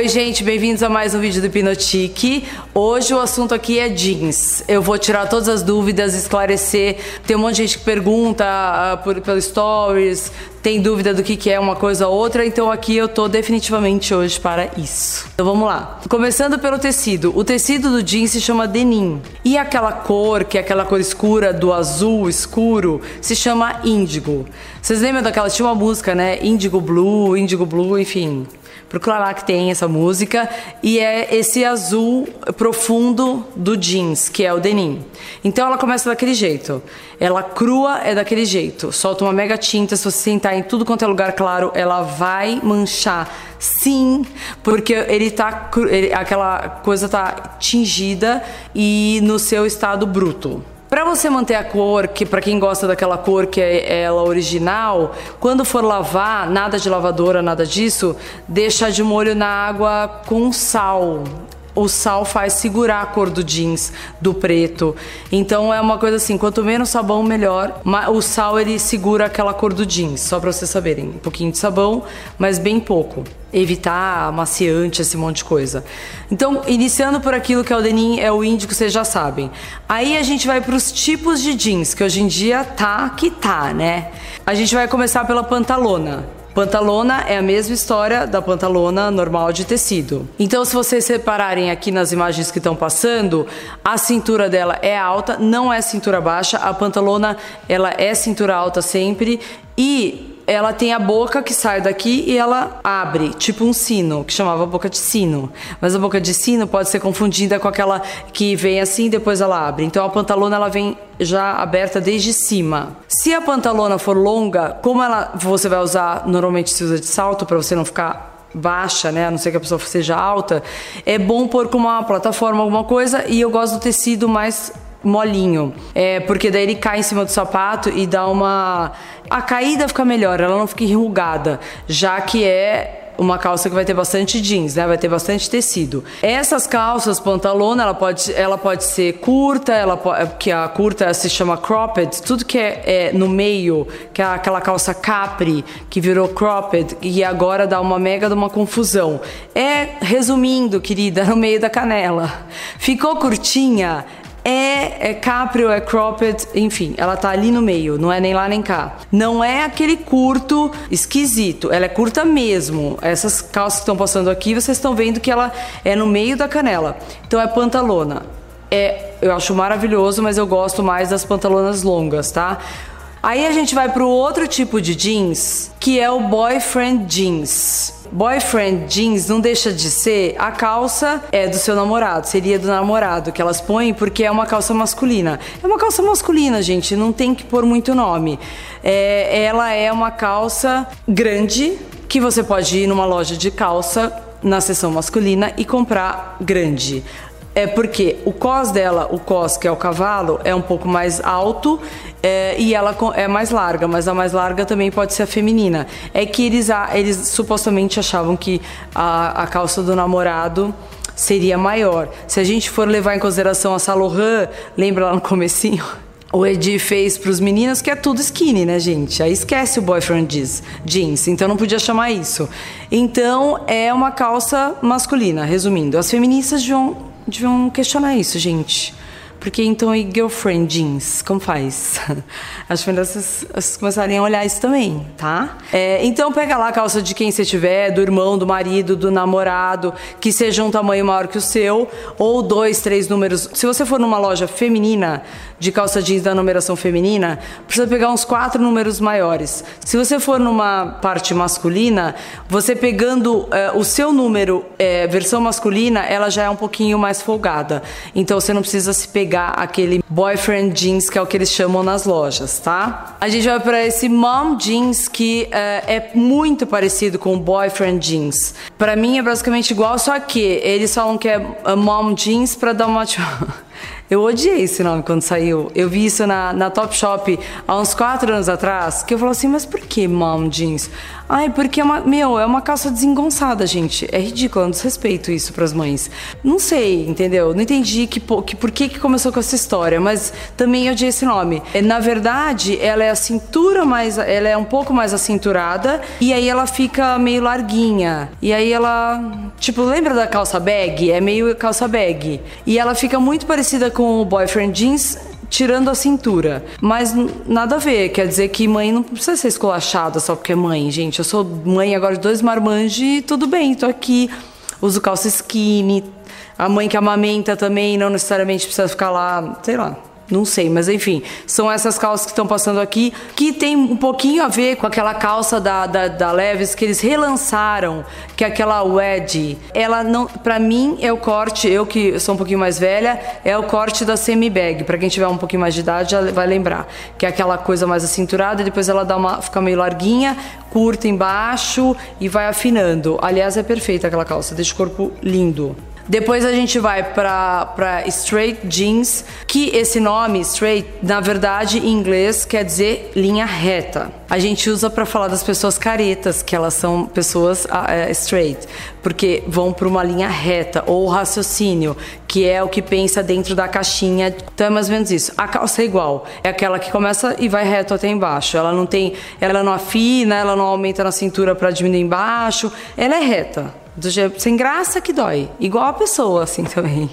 Oi, gente, bem-vindos a mais um vídeo do Hipnotique. Hoje o assunto aqui é jeans. Eu vou tirar todas as dúvidas, esclarecer. Tem um monte de gente que pergunta uh, por, pelo stories, tem dúvida do que, que é uma coisa ou outra, então aqui eu tô definitivamente hoje para isso. Então vamos lá. Começando pelo tecido. O tecido do jeans se chama denim. E aquela cor, que é aquela cor escura do azul escuro, se chama índigo. Vocês lembram daquela, tinha uma música, né? Índigo Blue, Índigo Blue, enfim. Procura lá que tem essa música. E é esse azul profundo do jeans, que é o denim. Então ela começa daquele jeito. Ela crua é daquele jeito. Solta uma mega tinta. Se você sentar em tudo quanto é lugar claro, ela vai manchar. Sim, porque ele tá. Ele, aquela coisa tá tingida e no seu estado bruto. Para você manter a cor, que para quem gosta daquela cor que é ela original, quando for lavar, nada de lavadora, nada disso, deixa de molho na água com sal o sal faz segurar a cor do jeans, do preto. Então é uma coisa assim, quanto menos sabão, melhor. O sal ele segura aquela cor do jeans, só para vocês saberem. Um pouquinho de sabão, mas bem pouco. Evitar amaciante, esse monte de coisa. Então, iniciando por aquilo que é o denim, é o índico, vocês já sabem. Aí a gente vai para os tipos de jeans, que hoje em dia tá que tá, né? A gente vai começar pela pantalona. Pantalona é a mesma história da pantalona normal de tecido. Então, se vocês separarem aqui nas imagens que estão passando, a cintura dela é alta, não é cintura baixa. A pantalona ela é cintura alta sempre e ela tem a boca que sai daqui e ela abre, tipo um sino, que chamava boca de sino. Mas a boca de sino pode ser confundida com aquela que vem assim e depois ela abre. Então a pantalona ela vem já aberta desde cima. Se a pantalona for longa, como ela você vai usar, normalmente se usa de salto para você não ficar baixa, né? A não ser que a pessoa seja alta, é bom pôr com uma plataforma alguma coisa e eu gosto do tecido mais molinho. É, porque daí ele cai em cima do sapato e dá uma. A caída fica melhor, ela não fica enrugada, já que é uma calça que vai ter bastante jeans, né? Vai ter bastante tecido. Essas calças, pantalona, ela pode, ela pode ser curta, ela pode, que a curta se chama cropped, tudo que é, é, no meio, que é aquela calça capri que virou cropped e agora dá uma mega de uma confusão. É, resumindo, querida, no meio da canela. Ficou curtinha, é, é capri ou é cropped, enfim, ela tá ali no meio, não é nem lá nem cá. Não é aquele curto esquisito, ela é curta mesmo. Essas calças que estão passando aqui, vocês estão vendo que ela é no meio da canela. Então é pantalona. É, eu acho maravilhoso, mas eu gosto mais das pantalonas longas, tá? Aí a gente vai para o outro tipo de jeans, que é o boyfriend jeans. Boyfriend jeans não deixa de ser a calça é do seu namorado, seria do namorado que elas põem porque é uma calça masculina. É uma calça masculina, gente, não tem que pôr muito nome. É, ela é uma calça grande que você pode ir numa loja de calça na seção masculina e comprar grande. É porque o cos dela, o cos que é o cavalo, é um pouco mais alto é, e ela é mais larga, mas a mais larga também pode ser a feminina. É que eles, eles supostamente achavam que a, a calça do namorado seria maior. Se a gente for levar em consideração a Salohan, lembra lá no comecinho? O Edi fez para os meninos que é tudo skinny, né, gente? Aí esquece o boyfriend jeans, jeans, então não podia chamar isso. Então é uma calça masculina, resumindo. As feministas deviam, deviam questionar isso, gente. Porque então e girlfriend jeans, como faz? Vocês, vocês começarem a olhar isso também, tá? É, então pega lá a calça de quem você tiver, do irmão, do marido, do namorado, que seja um tamanho maior que o seu, ou dois, três números. Se você for numa loja feminina, de calça jeans da numeração feminina, precisa pegar uns quatro números maiores. Se você for numa parte masculina, você pegando é, o seu número, é, versão masculina, ela já é um pouquinho mais folgada. Então você não precisa se pegar pegar aquele boyfriend jeans que é o que eles chamam nas lojas, tá? A gente vai para esse mom jeans que uh, é muito parecido com o boyfriend jeans. Para mim é basicamente igual, só que eles falam que é mom jeans para dar uma Eu odiei esse nome quando saiu. Eu vi isso na, na Top Shop há uns quatro anos atrás, que eu falei assim, mas por que mom jeans? Ai, porque é uma, meu, é uma calça desengonçada, gente. É ridículo, é um desrespeito isso para as mães. Não sei, entendeu? Não entendi que, que por que, que começou com essa história, mas também odiei esse nome. É, na verdade, ela é a cintura mais, ela é um pouco mais acinturada e aí ela fica meio larguinha. E aí ela, tipo, lembra da calça bag? É meio calça bag. E ela fica muito parecida com o boyfriend jeans tirando a cintura. Mas nada a ver, quer dizer que mãe não precisa ser esculachada só porque é mãe, gente. Eu sou mãe agora de dois marmanjos e tudo bem, tô aqui, uso calça skinny. A mãe que amamenta também não necessariamente precisa ficar lá, sei lá. Não sei, mas enfim, são essas calças que estão passando aqui, que tem um pouquinho a ver com aquela calça da, da, da Leves que eles relançaram, que é aquela Wedge. Ela não, pra mim, é o corte, eu que sou um pouquinho mais velha, é o corte da semi-bag. Pra quem tiver um pouquinho mais de idade já vai lembrar. Que é aquela coisa mais acinturada depois ela dá uma, fica meio larguinha, curta embaixo e vai afinando. Aliás, é perfeita aquela calça, deixa o corpo lindo. Depois a gente vai para straight jeans, que esse nome straight, na verdade, em inglês quer dizer linha reta. A gente usa para falar das pessoas caretas, que elas são pessoas uh, straight, porque vão para uma linha reta ou raciocínio, que é o que pensa dentro da caixinha. Então é mais ou menos isso. A calça é igual, é aquela que começa e vai reto até embaixo. Ela não tem, ela não afina, ela não aumenta na cintura para diminuir embaixo. Ela é reta. Do jeito, sem graça que dói. Igual a pessoa, assim também.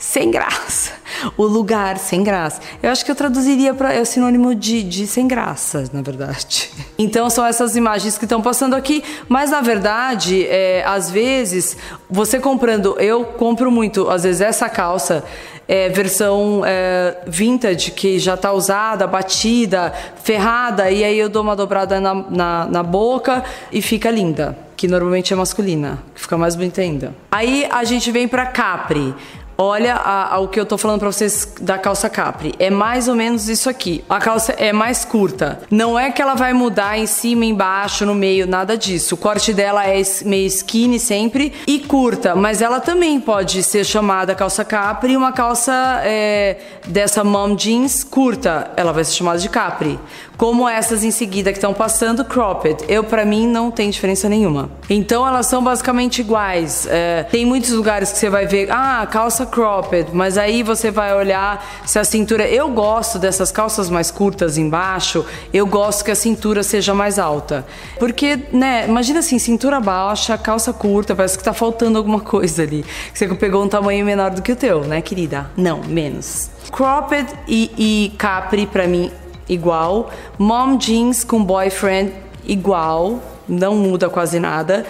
Sem graça. O lugar sem graça. Eu acho que eu traduziria para é o sinônimo de, de sem graça, na verdade. Então são essas imagens que estão passando aqui, mas na verdade, é, às vezes, você comprando, eu compro muito, às vezes essa calça é, versão é, vintage que já está usada, batida, ferrada, e aí eu dou uma dobrada na, na, na boca e fica linda que normalmente é masculina, que fica mais bonita ainda. Aí a gente vem para Capri. Olha a, que eu tô falando para vocês da calça capri. É mais ou menos isso aqui. A calça é mais curta. Não é que ela vai mudar em cima, embaixo, no meio, nada disso. O corte dela é meio skinny sempre e curta, mas ela também pode ser chamada calça capri. Uma calça é, dessa mom jeans curta, ela vai ser chamada de capri como essas em seguida que estão passando cropped. Eu para mim não tem diferença nenhuma. Então elas são basicamente iguais. É, tem muitos lugares que você vai ver, ah, calça cropped, mas aí você vai olhar se a cintura. Eu gosto dessas calças mais curtas embaixo. Eu gosto que a cintura seja mais alta, porque, né? Imagina assim, cintura baixa, calça curta, parece que tá faltando alguma coisa ali. Você pegou um tamanho menor do que o teu, né, querida? Não, menos. Cropped e, e capri para mim igual. Mom jeans com boyfriend igual, não muda quase nada.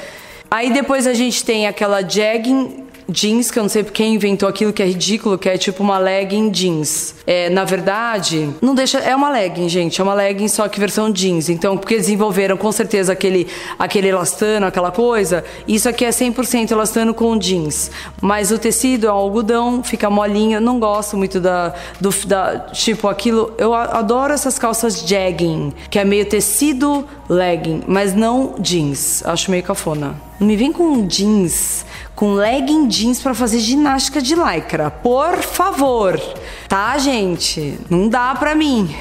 Aí depois a gente tem aquela jegging jeans, que eu não sei quem inventou aquilo que é ridículo, que é tipo uma legging jeans. É, na verdade, não deixa. É uma legging, gente. É uma legging, só que versão jeans. Então, porque desenvolveram com certeza aquele, aquele elastano, aquela coisa. Isso aqui é 100% elastano com jeans. Mas o tecido é um algodão, fica molinho. Eu não gosto muito da, do, da. Tipo, aquilo. Eu adoro essas calças jegging, que é meio tecido legging, mas não jeans. Acho meio cafona. Não me vem com jeans com legging jeans para fazer ginástica de lycra. Por favor. Tá, gente? Não dá pra mim.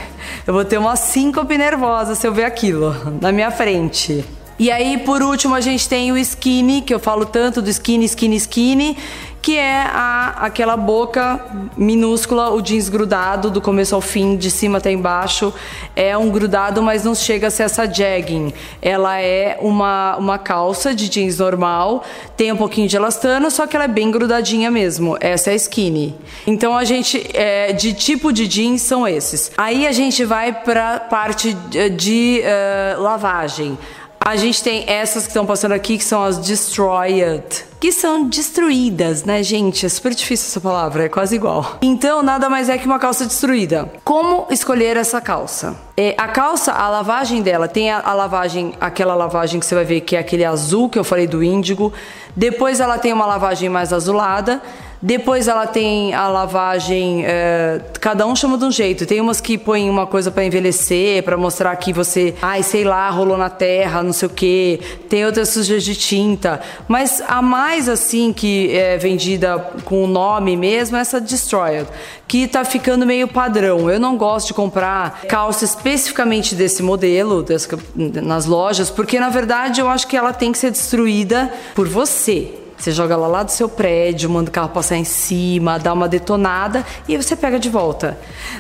Eu vou ter uma síncope nervosa se eu ver aquilo na minha frente. E aí, por último, a gente tem o skinny, que eu falo tanto do skinny, skinny, skinny, que é a, aquela boca minúscula, o jeans grudado do começo ao fim, de cima até embaixo. É um grudado, mas não chega a ser essa jegging. Ela é uma, uma calça de jeans normal, tem um pouquinho de elastano, só que ela é bem grudadinha mesmo. Essa é skinny. Então a gente, é, de tipo de jeans são esses. Aí a gente vai para parte de, de uh, lavagem. A gente tem essas que estão passando aqui, que são as destroyed, que são destruídas, né, gente? É super difícil essa palavra, é quase igual. Então, nada mais é que uma calça destruída. Como escolher essa calça? É, a calça, a lavagem dela, tem a, a lavagem, aquela lavagem que você vai ver que é aquele azul que eu falei do índigo. Depois ela tem uma lavagem mais azulada. Depois ela tem a lavagem, é, cada um chama de um jeito. Tem umas que põem uma coisa para envelhecer, para mostrar que você, ai, sei lá, rolou na terra, não sei o quê. Tem outras sujas de tinta. Mas a mais assim que é vendida com o nome mesmo é essa Destroyer, que tá ficando meio padrão. Eu não gosto de comprar calça especificamente desse modelo desse, nas lojas, porque na verdade eu acho que ela tem que ser destruída por você. Você joga ela lá do seu prédio, manda o carro passar em cima, dá uma detonada e você pega de volta.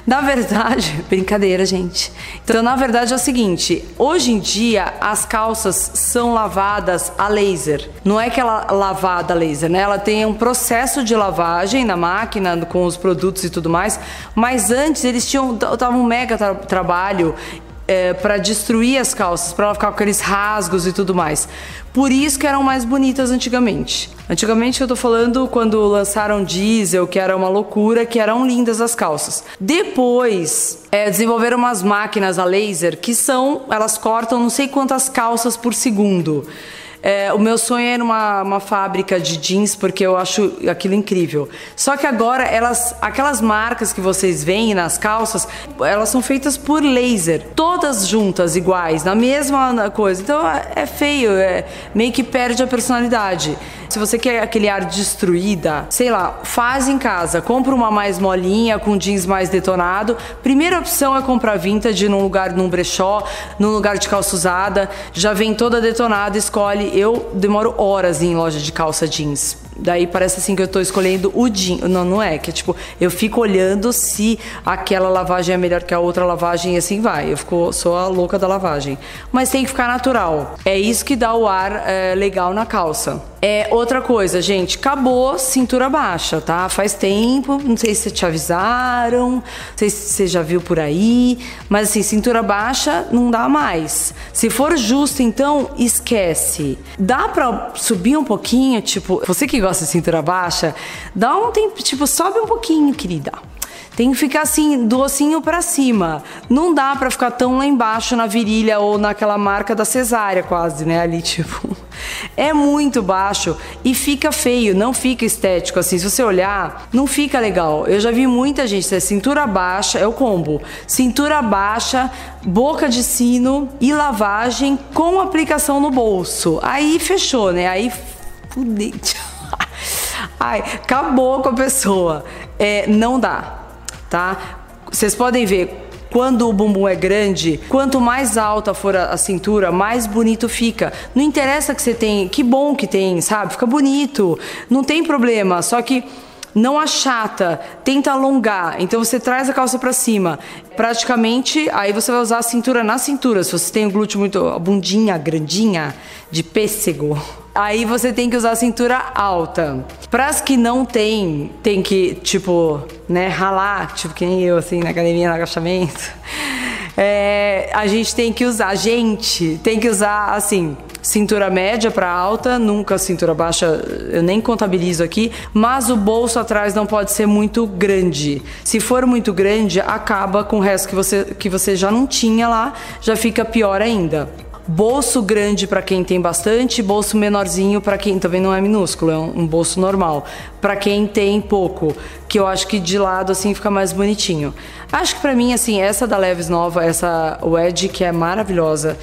Na verdade, brincadeira, gente. Então, na verdade é o seguinte: hoje em dia as calças são lavadas a laser. Não é que ela lavada a laser, né? Ela tem um processo de lavagem na máquina com os produtos e tudo mais. Mas antes eles tinham tava um mega tra trabalho é, para destruir as calças, para ela ficar com aqueles rasgos e tudo mais. Por isso que eram mais bonitas antigamente. Antigamente eu tô falando quando lançaram diesel, que era uma loucura, que eram lindas as calças. Depois é, desenvolveram umas máquinas a laser que são, elas cortam não sei quantas calças por segundo. É, o meu sonho era uma, uma fábrica de jeans, porque eu acho aquilo incrível. Só que agora, elas, aquelas marcas que vocês veem nas calças, elas são feitas por laser. Todas juntas, iguais, na mesma coisa. Então é feio, é, meio que perde a personalidade. Se você quer aquele ar destruída, sei lá, faz em casa. Compra uma mais molinha, com jeans mais detonado. Primeira opção é comprar vintage num lugar, num brechó, num lugar de calça usada. Já vem toda detonada, escolhe. Eu demoro horas em loja de calça jeans. Daí parece assim que eu tô escolhendo o jeans. Não, não é. Que é tipo, eu fico olhando se aquela lavagem é melhor que a outra lavagem e assim vai. Eu fico, sou a louca da lavagem. Mas tem que ficar natural. É isso que dá o ar é, legal na calça. É outra coisa, gente, acabou cintura baixa, tá? Faz tempo, não sei se te avisaram, não sei se você já viu por aí, mas assim, cintura baixa não dá mais. Se for justo, então esquece. Dá pra subir um pouquinho, tipo, você que gosta de cintura baixa, dá um tempo, tipo, sobe um pouquinho, querida. Tem que ficar assim, do ossinho para cima. Não dá para ficar tão lá embaixo na virilha ou naquela marca da cesárea quase, né? Ali, tipo. É muito baixo e fica feio, não fica estético assim. Se você olhar, não fica legal. Eu já vi muita gente, é cintura baixa, é o combo. Cintura baixa, boca de sino e lavagem com aplicação no bolso. Aí fechou, né? Aí fudeu. Ai, acabou com a pessoa. É, não dá tá? Vocês podem ver quando o bumbum é grande, quanto mais alta for a, cintura, mais bonito fica. Não interessa que você tem, que bom que tem, sabe? Fica bonito, não tem problema. Só que não achata, tenta alongar. Então você traz a calça para cima. Praticamente, aí você vai usar a cintura na cintura. Se você tem o glúteo muito, a bundinha grandinha de pêssego, aí você tem que usar a cintura alta. Para as que não tem, tem que, tipo, né, ralar, tipo que nem eu, assim, na academia, no agachamento. É, a gente tem que usar, gente, tem que usar, assim, cintura média para alta, nunca cintura baixa, eu nem contabilizo aqui, mas o bolso atrás não pode ser muito grande. Se for muito grande, acaba com o resto que você, que você já não tinha lá, já fica pior ainda. Bolso grande para quem tem bastante, bolso menorzinho para quem também não é minúsculo, é um, bolso normal. Para quem tem pouco, que eu acho que de lado assim fica mais bonitinho. Acho que para mim assim, essa da Leves nova, essa Wedge que é maravilhosa,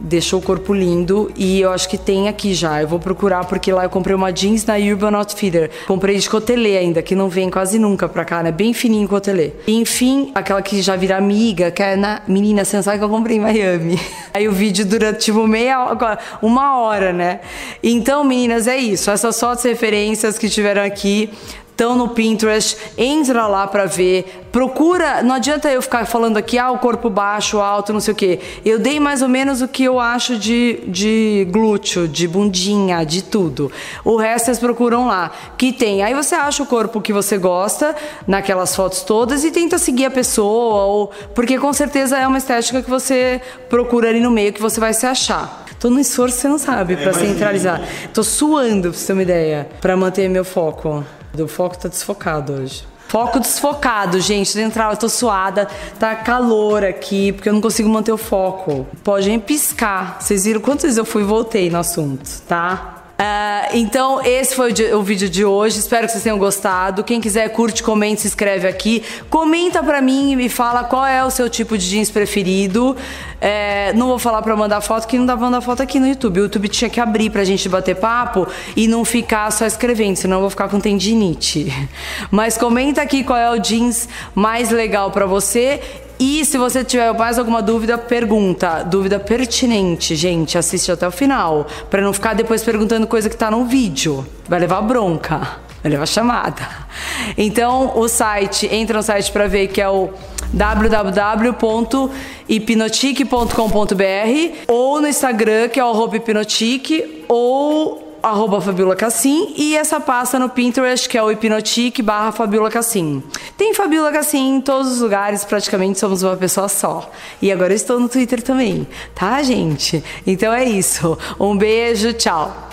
deixou o corpo lindo e eu acho que tem aqui já. Eu vou procurar porque lá eu comprei uma jeans na Urban Outfitter. Comprei de cotelê ainda, que não vem quase nunca pra cá, né? Bem fininho cotelê. E, enfim, aquela que já vira amiga, que é na menina, você não sabe que eu comprei em Miami. Aí o vídeo dura tipo meia hora, uma hora, né? Então, meninas, é isso. Essas só as referências que tiveram aqui estão no Pinterest, entra lá para ver, procura, não adianta eu ficar falando aqui, ah, o corpo baixo, alto, não sei o que. Eu dei mais ou menos o que eu acho de, de glúteo, de bundinha, de tudo. O resto vocês procuram lá, que tem. Aí você acha o corpo que você gosta, naquelas fotos todas, e tenta seguir a pessoa, ou porque com certeza é uma estética que você procura ali no meio que você vai se achar. Tô no esforço, você não sabe, para centralizar. Tô suando, pra você ter uma ideia, para manter meu foco. O foco tá desfocado hoje. Foco desfocado, gente. Central, eu tô suada, tá calor aqui, porque eu não consigo manter o foco. Pode nem piscar. Vocês viram quantas vezes eu fui e voltei no assunto, tá? Uh, então, esse foi o, o, vídeo de hoje. Espero que vocês tenham gostado. Quem quiser, curte, comente, se inscreve aqui. Comenta pra mim e me fala qual é o seu tipo de jeans preferido. É, não vou falar pra mandar foto, que não dá pra mandar foto aqui no YouTube. O YouTube tinha que abrir pra gente bater papo e não ficar só escrevendo, senão eu vou ficar com tendinite. Mas comenta aqui qual é o jeans mais legal pra você e se você tiver mais alguma dúvida, pergunta. Dúvida pertinente, gente. Assiste até o final. para não ficar depois perguntando coisa que tá no vídeo. Vai levar bronca. Vai levar chamada. Então, o site, entra no site para ver que é o www.hipnotique.com.br ou no Instagram, que é o hipnotique, ou arroba Fabiola Cassim e essa pasta no Pinterest que é o Hipnotique barra Fabiola Cassim. Tem Fabiola Cassim em todos os lugares, praticamente somos uma pessoa só. E agora estou no Twitter também, tá, gente? Então é isso. Um beijo, tchau.